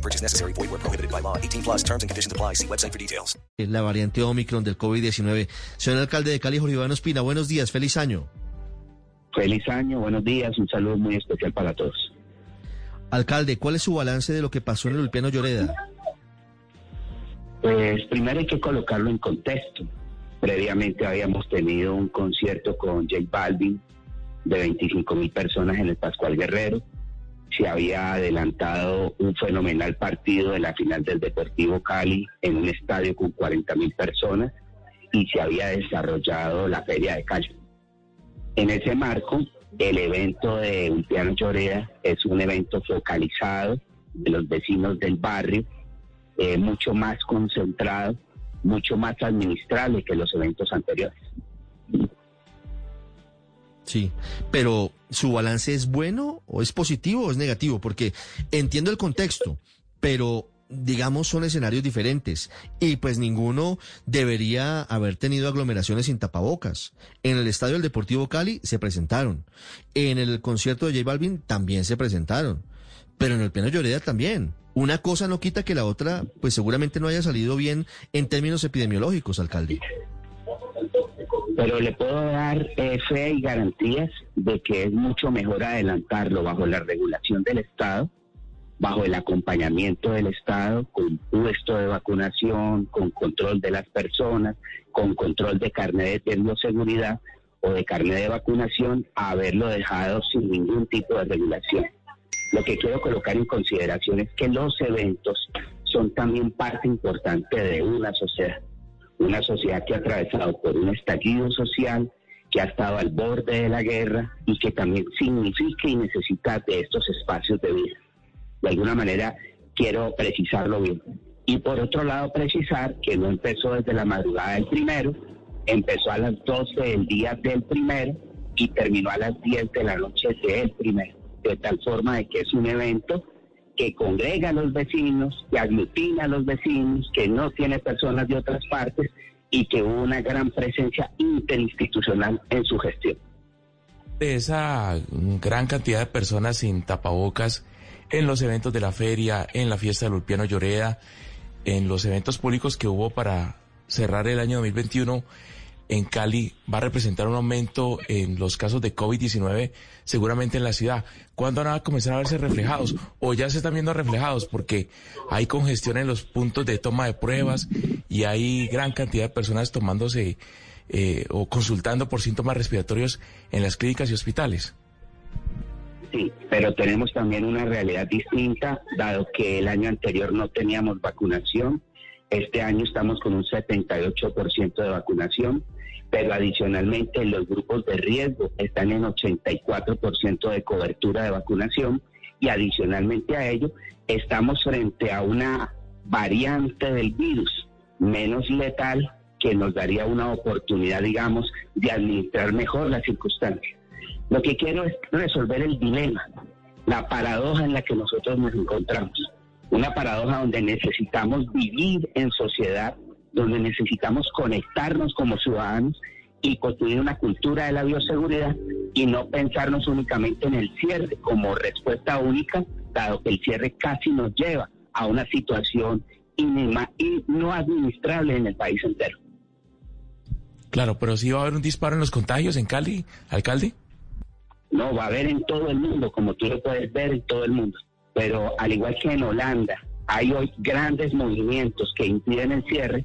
No purchase necessary. Void where prohibited by law. 18 plus terms and conditions apply. See website for details. La variante Omicron del COVID-19. Señor alcalde de Cali, Jorge Iván Ospina, buenos días, feliz año. Feliz año, buenos días, un saludo muy especial para todos. Alcalde, ¿cuál es su balance de lo que pasó en el Ulpiano Lloreda? Pues primero hay que colocarlo en contexto. Previamente habíamos tenido un concierto con J Balvin de 25 mil personas en el Pascual Guerrero. Se había adelantado un fenomenal partido de la final del Deportivo Cali en un estadio con 40 mil personas y se había desarrollado la Feria de Cali. En ese marco, el evento de Ulpiano Lloreda es un evento focalizado de los vecinos del barrio eh, mucho más concentrado, mucho más administrable que los eventos anteriores. Sí, pero ¿su balance es bueno o es positivo o es negativo? Porque entiendo el contexto, pero digamos son escenarios diferentes y pues ninguno debería haber tenido aglomeraciones sin tapabocas. En el estadio del Deportivo Cali se presentaron, en el concierto de J Balvin también se presentaron, pero en el Pleno Lloreda también. Una cosa no quita que la otra, pues seguramente no haya salido bien en términos epidemiológicos, alcalde. Pero le puedo dar eh, fe y garantías de que es mucho mejor adelantarlo bajo la regulación del Estado, bajo el acompañamiento del Estado, con puesto de vacunación, con control de las personas, con control de carnet de bioseguridad o de carnet de vacunación, a haberlo dejado sin ningún tipo de regulación. Lo que quiero colocar en consideración es que los eventos son también parte importante de una sociedad, una sociedad que ha atravesado por un estallido social, que ha estado al borde de la guerra y que también significa y necesita de estos espacios de vida. De alguna manera quiero precisarlo bien. Y por otro lado precisar que no empezó desde la madrugada del primero, empezó a las 12 del día del primero y terminó a las 10 de la noche del primero de tal forma de que es un evento que congrega a los vecinos, que aglutina a los vecinos, que no tiene personas de otras partes y que hubo una gran presencia interinstitucional en su gestión. De esa gran cantidad de personas sin tapabocas en los eventos de la feria, en la fiesta del Ulpiano Lloreda, en los eventos públicos que hubo para cerrar el año 2021, en Cali va a representar un aumento en los casos de COVID-19 seguramente en la ciudad. ¿Cuándo van a comenzar a verse reflejados? ¿O ya se están viendo reflejados? Porque hay congestión en los puntos de toma de pruebas y hay gran cantidad de personas tomándose eh, o consultando por síntomas respiratorios en las clínicas y hospitales. Sí, pero tenemos también una realidad distinta, dado que el año anterior no teníamos vacunación. Este año estamos con un 78% de vacunación pero adicionalmente los grupos de riesgo están en 84% de cobertura de vacunación y adicionalmente a ello estamos frente a una variante del virus menos letal que nos daría una oportunidad, digamos, de administrar mejor las circunstancias. Lo que quiero es resolver el dilema, la paradoja en la que nosotros nos encontramos. Una paradoja donde necesitamos vivir en sociedad donde necesitamos conectarnos como ciudadanos y construir una cultura de la bioseguridad y no pensarnos únicamente en el cierre como respuesta única, dado que el cierre casi nos lleva a una situación inima y no administrable en el país entero. Claro, pero sí va a haber un disparo en los contagios en Cali, alcalde. No, va a haber en todo el mundo, como tú lo puedes ver en todo el mundo. Pero al igual que en Holanda, hay hoy grandes movimientos que impiden el cierre,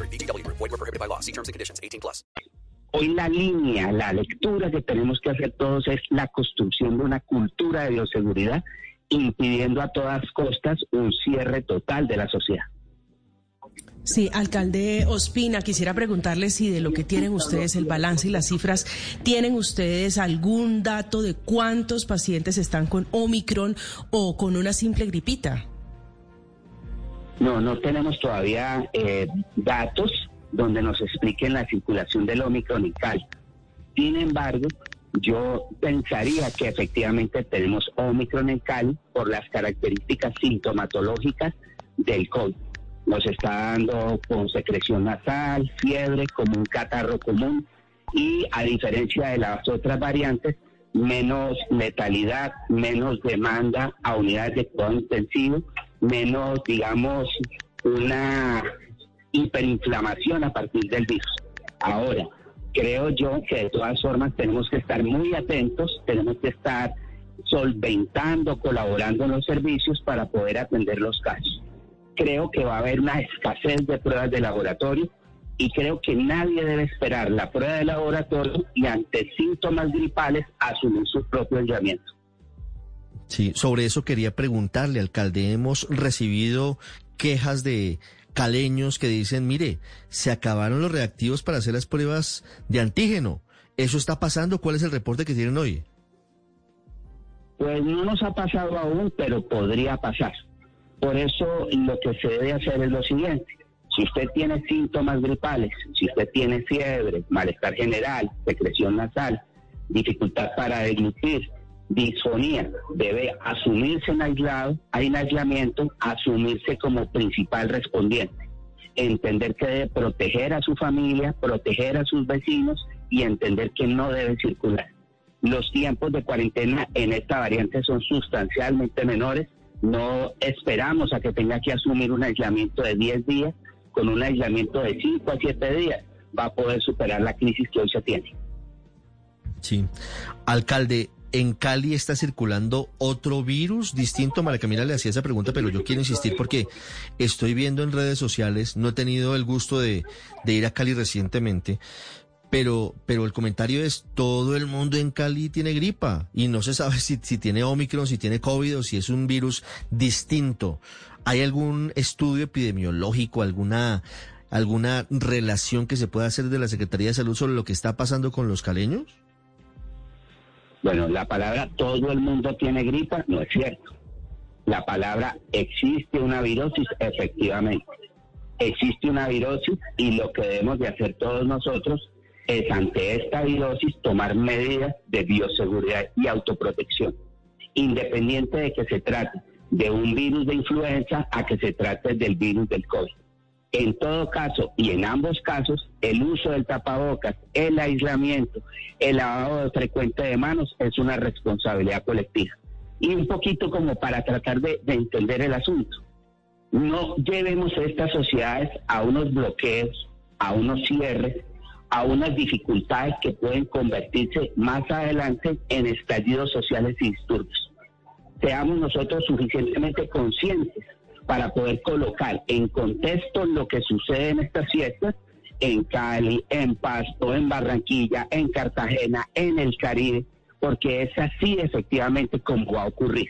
VGW Group. Void were prohibited by law. See terms and conditions. 18 plus. Hoy la línea, la lectura que tenemos que hacer todos es la construcción de una cultura de bioseguridad, impidiendo a todas costas un cierre total de la sociedad. Sí, alcalde Ospina, quisiera preguntarle si de lo que tienen ustedes el balance y las cifras, ¿tienen ustedes algún dato de cuántos pacientes están con Omicron o con una simple gripita? No, no tenemos todavía eh, datos donde nos expliquen la circulación del Omicron y Cali. Sin embargo, yo pensaría que efectivamente tenemos Omicron en Cali por las características sintomatológicas del COVID nos está dando con secreción nasal, fiebre, como un catarro común y a diferencia de las otras variantes, menos letalidad, menos demanda a unidades de cuidado intensivo, menos, digamos, una hiperinflamación a partir del virus. Ahora, creo yo que de todas formas tenemos que estar muy atentos, tenemos que estar solventando, colaborando en los servicios para poder atender los casos creo que va a haber una escasez de pruebas de laboratorio y creo que nadie debe esperar la prueba de laboratorio y ante síntomas gripales asumir su propio aislamiento. Sí, sobre eso quería preguntarle, alcalde. Hemos recibido quejas de caleños que dicen, mire, se acabaron los reactivos para hacer las pruebas de antígeno. ¿Eso está pasando? ¿Cuál es el reporte que tienen hoy? Pues no nos ha pasado aún, pero podría pasar. Por eso lo que se debe hacer es lo siguiente. Si usted tiene síntomas gripales, si usted tiene fiebre, malestar general, secreción nasal, dificultad para deglutir, disfonía, debe asumirse en aislado, en aislamiento, asumirse como principal respondiente. Entender que debe proteger a su familia, proteger a sus vecinos y entender que no debe circular. Los tiempos de cuarentena en esta variante son sustancialmente menores no esperamos a que tenga que asumir un aislamiento de 10 días, con un aislamiento de 5 a 7 días va a poder superar la crisis que hoy se tiene. Sí. Alcalde, en Cali está circulando otro virus distinto. María Camila le hacía esa pregunta, pero yo quiero insistir porque estoy viendo en redes sociales, no he tenido el gusto de, de ir a Cali recientemente, pero, pero el comentario es, todo el mundo en Cali tiene gripa y no se sabe si, si tiene Omicron, si tiene COVID o si es un virus distinto. ¿Hay algún estudio epidemiológico, alguna, alguna relación que se pueda hacer de la Secretaría de Salud sobre lo que está pasando con los caleños? Bueno, la palabra todo el mundo tiene gripa no es cierto. La palabra existe una virosis, efectivamente. Existe una virosis y lo que debemos de hacer todos nosotros es ante esta virosis tomar medidas de bioseguridad y autoprotección, independiente de que se trate de un virus de influenza a que se trate del virus del COVID. En todo caso, y en ambos casos, el uso del tapabocas, el aislamiento, el lavado frecuente de manos es una responsabilidad colectiva. Y un poquito como para tratar de, de entender el asunto. No llevemos estas sociedades a unos bloqueos, a unos cierres, a unas dificultades que pueden convertirse más adelante en estallidos sociales y disturbios. Seamos nosotros suficientemente conscientes para poder colocar en contexto lo que sucede en estas fiestas en Cali, en Pasto, en Barranquilla, en Cartagena, en el Caribe, porque es así efectivamente como va a ocurrir,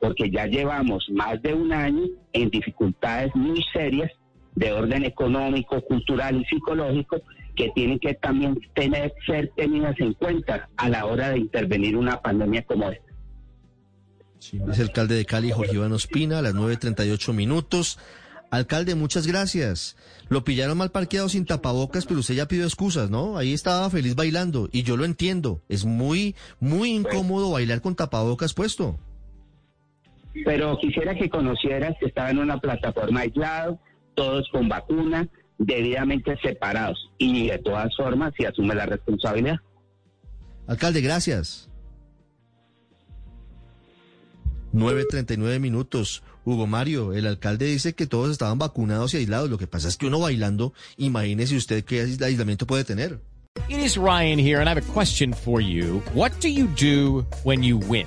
porque ya llevamos más de un año en dificultades muy serias de orden económico, cultural y psicológico que tienen que también tener, ser tenidas en cuenta a la hora de intervenir una pandemia como esta. Es el alcalde de Cali, Jorge Iván Ospina, a las 9.38 minutos. Alcalde, muchas gracias. Lo pillaron mal parqueado sin tapabocas, pero usted ya pidió excusas, ¿no? Ahí estaba feliz bailando y yo lo entiendo. Es muy, muy incómodo bailar con tapabocas puesto. Pero quisiera que conocieras que estaba en una plataforma aislado, todos con vacuna, debidamente separados y de todas formas si asume la responsabilidad. Alcalde, gracias. 9.39 minutos. Hugo Mario, el alcalde dice que todos estaban vacunados y aislados. Lo que pasa es que uno bailando, imagínese usted qué aislamiento puede tener. It is Ryan here, and I have a question for you. What do you do when you win?